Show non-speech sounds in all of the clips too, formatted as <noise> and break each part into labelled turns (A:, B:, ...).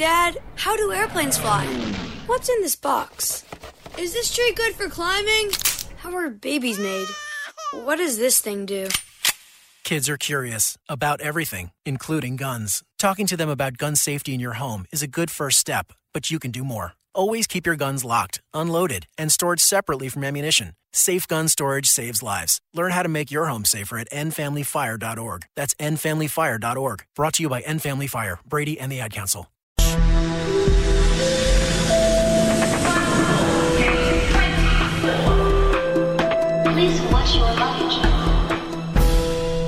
A: Dad, how do airplanes fly? What's in this box? Is this tree good for climbing? How are babies made? What does this thing do?
B: Kids are curious about everything, including guns. Talking to them about gun safety in your home is a good first step, but you can do more. Always keep your guns locked, unloaded, and stored separately from ammunition. Safe gun storage saves lives. Learn how to make your home safer at nfamilyfire.org. That's nfamilyfire.org. Brought to you by End Family Fire, Brady, and the Ad Council.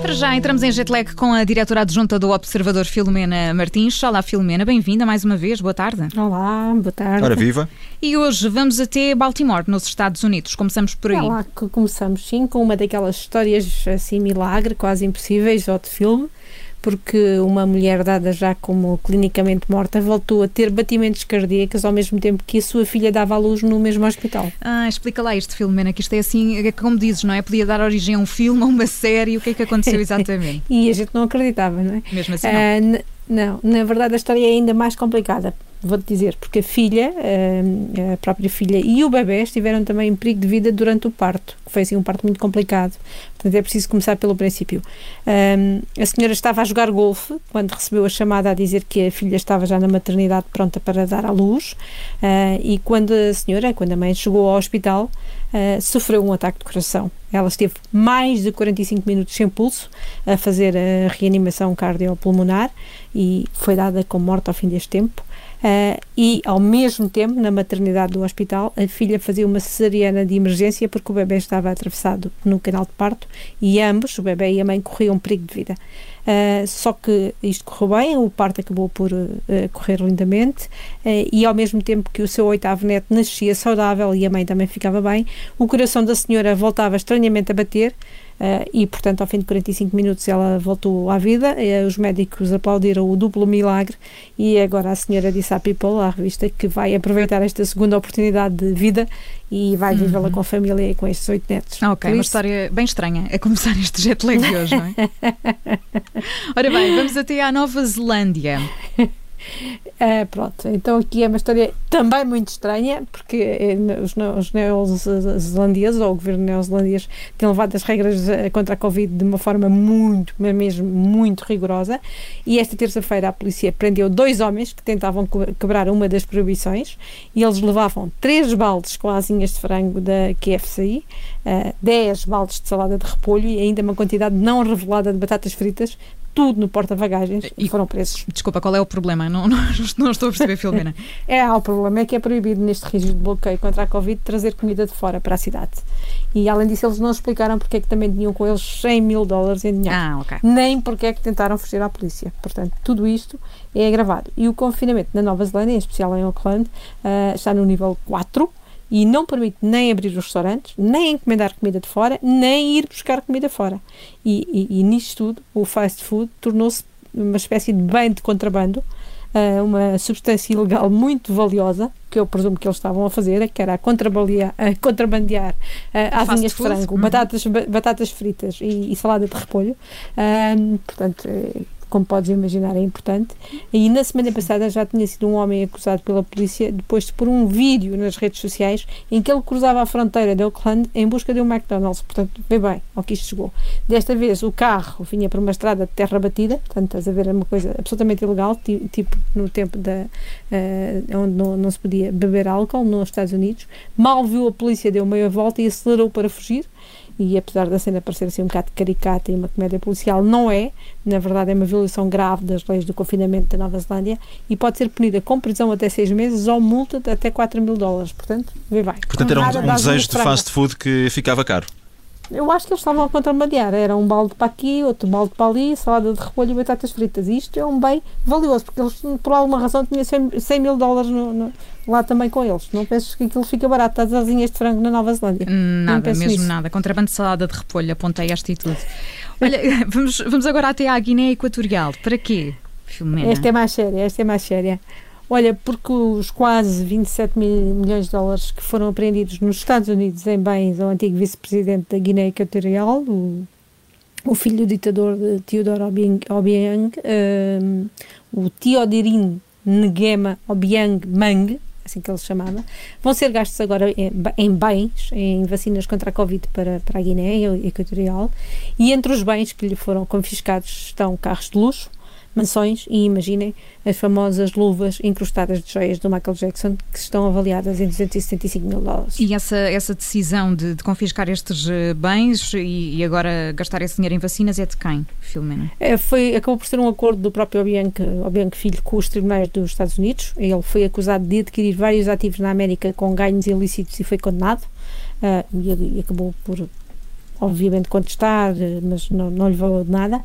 C: Para já entramos em jet lag com a diretora adjunta do Observador Filomena Martins. Olá Filomena, bem-vinda mais uma vez, boa tarde.
D: Olá, boa tarde.
E: Ora, viva!
C: E hoje vamos até Baltimore, nos Estados Unidos. Começamos por aí.
D: É lá que começamos, sim, com uma daquelas histórias assim, milagre, quase impossíveis, ou de filme, porque uma mulher dada já como clinicamente morta voltou a ter batimentos cardíacos ao mesmo tempo que a sua filha dava à luz no mesmo hospital.
C: Ah, explica lá isto, Filomena, que isto é assim, é como dizes, não é? Podia dar origem a um filme, a uma série, o que é que aconteceu <laughs> exatamente?
D: E a gente não acreditava, não é?
C: Mesmo assim, não.
D: Ah, não, na verdade a história é ainda mais complicada, vou-te dizer, porque a filha, ah, a própria filha e o bebê estiveram também em perigo de vida durante o parto, que foi assim um parto muito complicado, portanto é preciso começar pelo princípio. A senhora estava a jogar golfe quando recebeu a chamada a dizer que a filha estava já na maternidade pronta para dar à luz ah, e quando a senhora, quando a mãe chegou ao hospital, ah, sofreu um ataque de coração. Ela esteve mais de 45 minutos sem pulso a fazer a reanimação cardiopulmonar e foi dada como morta ao fim deste tempo. Ah, e, ao mesmo tempo, na maternidade do hospital, a filha fazia uma cesariana de emergência porque o bebê estava atravessado no canal de parto e ambos, o bebê e a mãe, corriam perigo de vida. Ah, só que isto correu bem, o parto acabou por ah, correr lindamente ah, e, ao mesmo tempo que o seu oitavo neto nascia saudável e a mãe também ficava bem, o coração da senhora voltava estranhamente a bater Uh, e, portanto, ao fim de 45 minutos ela voltou à vida. Uh, os médicos aplaudiram o duplo milagre e agora a senhora disse à People, à revista, que vai aproveitar esta segunda oportunidade de vida e vai vivê-la com a família e com estes oito netos.
C: Ok,
D: Por
C: uma
D: isso-
C: história bem estranha a começar este jet lag de hoje, não é? <laughs> Ora bem, vamos até à Nova Zelândia.
D: Ah, pronto, então aqui é uma história também muito estranha, porque eh, os, os neozelandeses, ou o governo neozelandês, tem levado as regras eh, contra a Covid de uma forma muito, mas mesmo muito rigorosa. E esta terça-feira a polícia prendeu dois homens que tentavam que- quebrar uma das proibições e eles levavam três baldes com asinhas de frango da KFC, ah, 10 baldes de salada de repolho e ainda uma quantidade não revelada de batatas fritas, tudo no porta-bagagens e
C: E-
D: foram presos.
C: Desculpa, qual é o problema? Não, <laughs> não, não estou a perceber, Filomena.
D: É, há o problema é que é proibido neste regime de bloqueio contra a Covid trazer comida de fora para a cidade. E além disso, eles não explicaram porque é que também tinham com eles 100 mil dólares em dinheiro.
C: Ah, ok.
D: Nem porque é que tentaram fugir à polícia. Portanto, tudo isto é agravado. E o confinamento na Nova Zelândia, em especial em Auckland, ah, está no nível 4 e não permite nem abrir os restaurantes, nem encomendar comida de fora, nem ir buscar comida fora. E, e, e nisto tudo, o fast food tornou-se uma espécie de bem de contrabando, ah, uma substância ilegal muito valiosa, que eu presumo que eles estavam a fazer, que era a, contrabandear, a contrabandear ah,
C: Fast
D: asinhas de frango,
C: Uhum.
D: batatas, ba- batatas fritas e, e salada de repolho. Ah, portanto, eh, como podes imaginar, é importante. E na semana passada já tinha sido um homem acusado pela polícia depois de pôr um vídeo nas redes sociais em que ele cruzava a fronteira de Auckland em busca de um McDonald's. Portanto, vê bem ao que isto chegou. Desta vez o carro vinha por uma estrada de terra batida, portanto, estás a ver, é uma coisa absolutamente ilegal, ti- tipo no tempo da, eh, onde não, não se podia beber álcool nos Estados Unidos. Mal viu a polícia, deu meia volta e acelerou para fugir. E apesar da cena parecer assim um bocado caricata e uma comédia policial, não é. Na verdade, é uma violação grave das leis do confinamento da Nova Zelândia e pode ser punida com prisão até seis meses ou multa de até 4 mil dólares. Portanto, vê bem.
E: Portanto, era um, um desejo de fast food que ficava caro.
D: Eu acho que eles estavam a contrabandear. Era um balde para aqui, outro balde para ali, salada de repolho e batatas fritas. E isto é um bem valioso, porque eles, por alguma razão, tinham 100, 100 mil dólares no- no- lá também com eles. Não penses que aquilo fica barato, estás asinhas de frango na Nova Zelândia.
C: Nada,
D: penso
C: mesmo
D: nisso.
C: nada. Contrabando de salada de repolho, apontei esta e tudo. Olha, <laughs> vamos, vamos agora até à Guiné Equatorial. Para quê, Filomena?
D: Esta é mais séria, esta é mais séria. Olha, porque os quase 27 mil milhões de dólares que foram apreendidos nos Estados Unidos em bens ao antigo vice-presidente da Guiné Equatorial, o, o filho do ditador Teodoro Obiang, Obiang, hum, o Teodirin Nguema Obiang Mang, assim que ele se chamava, vão ser gastos agora em, em bens, em vacinas contra a Covid para, para a Guiné Equatorial, e entre os bens que lhe foram confiscados estão carros de luxo, mansões e imaginem as famosas luvas incrustadas de joias do Michael Jackson que estão avaliadas em 275 mil dólares.
C: E essa, essa decisão de, de confiscar estes eh, bens e, e, agora gastar esse dinheiro em vacinas é de quem, Filomena?
D: É, foi, acabou por ser um acordo do próprio Obiang, Obiang Filho com os tribunais dos Estados Unidos. Ele foi acusado de adquirir vários ativos na América com ganhos ilícitos e foi condenado. Uh, e, e acabou por obviamente contestar, eh, mas não, não lhe valeu de nada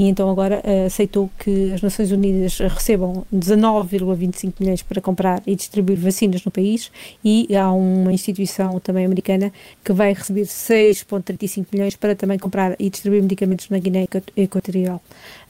D: e então agora uh, aceitou que as Nações Unidas recebam 19,25 milhões para comprar e distribuir vacinas no país e há uma instituição também americana que vai receber 6,35 milhões para também comprar e distribuir medicamentos na Guiné Equatorial.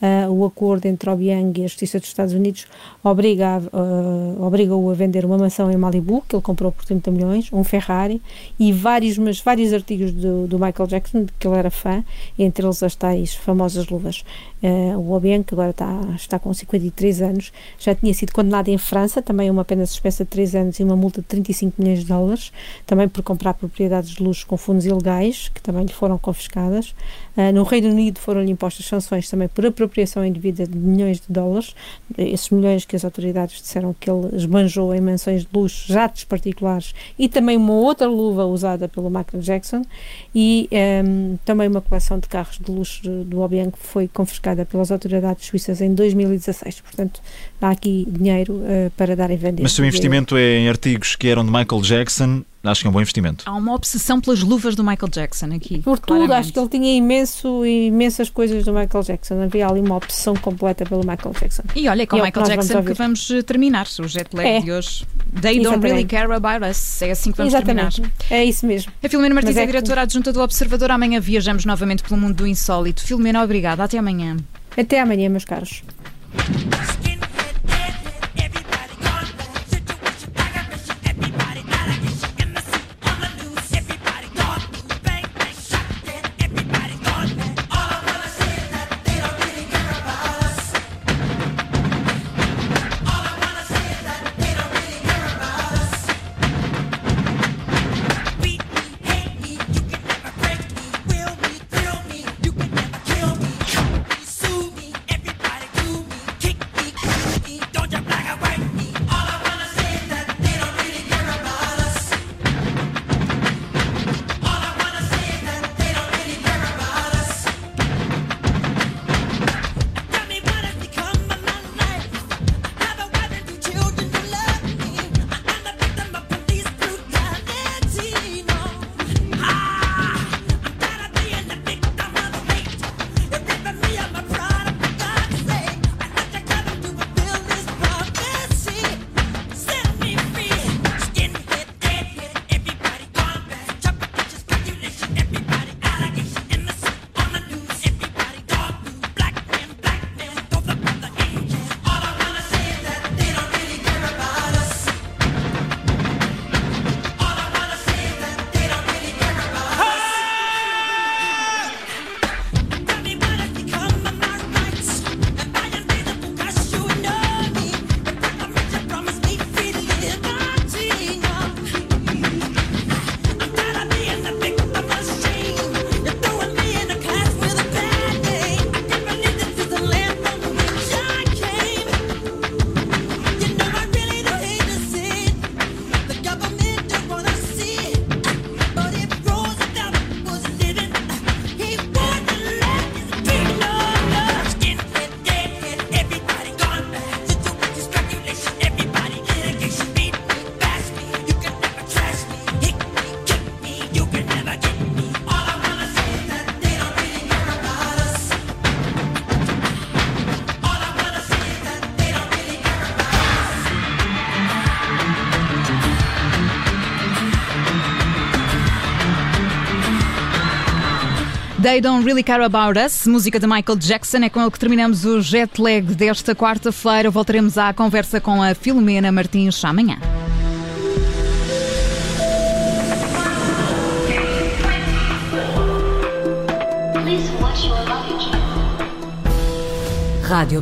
D: Uh, o acordo entre Obiang e a Justiça dos Estados Unidos obriga uh, obriga-o a vender uma mansão em Malibu, que ele comprou por 30 milhões, um Ferrari e vários, mas vários artigos do, do Michael Jackson, de que ele era fã, entre eles as tais famosas luvas. Uh, o Obiang, que agora está, está com 53 anos, já tinha sido condenado em França, também uma pena suspensa de 3 anos e uma multa de 35 milhões de dólares, também por comprar propriedades de luxo com fundos ilegais, que também lhe foram confiscadas. Uh, no Reino Unido foram-lhe impostas sanções também por apropriação indevida de milhões de dólares, esses milhões que as autoridades disseram que ele esbanjou em mansões de luxo, jatos particulares e também uma outra luva usada pelo Michael Jackson e um, também uma coleção de carros de luxo do Obiang que foi confiscada pelas autoridades suíças em 2016. Portanto, há aqui dinheiro uh, para dar em venda.
E: Mas se o investimento é em artigos que eram de Michael Jackson, acho que é um bom investimento.
C: Há uma obsessão pelas luvas do Michael Jackson aqui.
D: Por tudo, acho que ele tinha imenso, imensas coisas do Michael Jackson. Havia ali uma obsessão completa pelo Michael Jackson.
C: E olha, com o Michael Jackson vamos que vamos eh, terminar o jet lag é. de hoje. They Exatamente. don't really care about us. É assim que vamos
D: Exatamente.
C: terminar.
D: É isso mesmo.
C: A Filomena Martins é, é diretora adjunta do Observador. Amanhã viajamos novamente pelo mundo do insólito. Filomena, obrigada. Até amanhã.
D: Até amanhã, meus caros.
C: They Don't Really Care About Us, música de Michael Jackson. É com ele que terminamos o jet lag desta quarta-feira. Voltaremos à conversa com a Filomena Martins amanhã. Rádio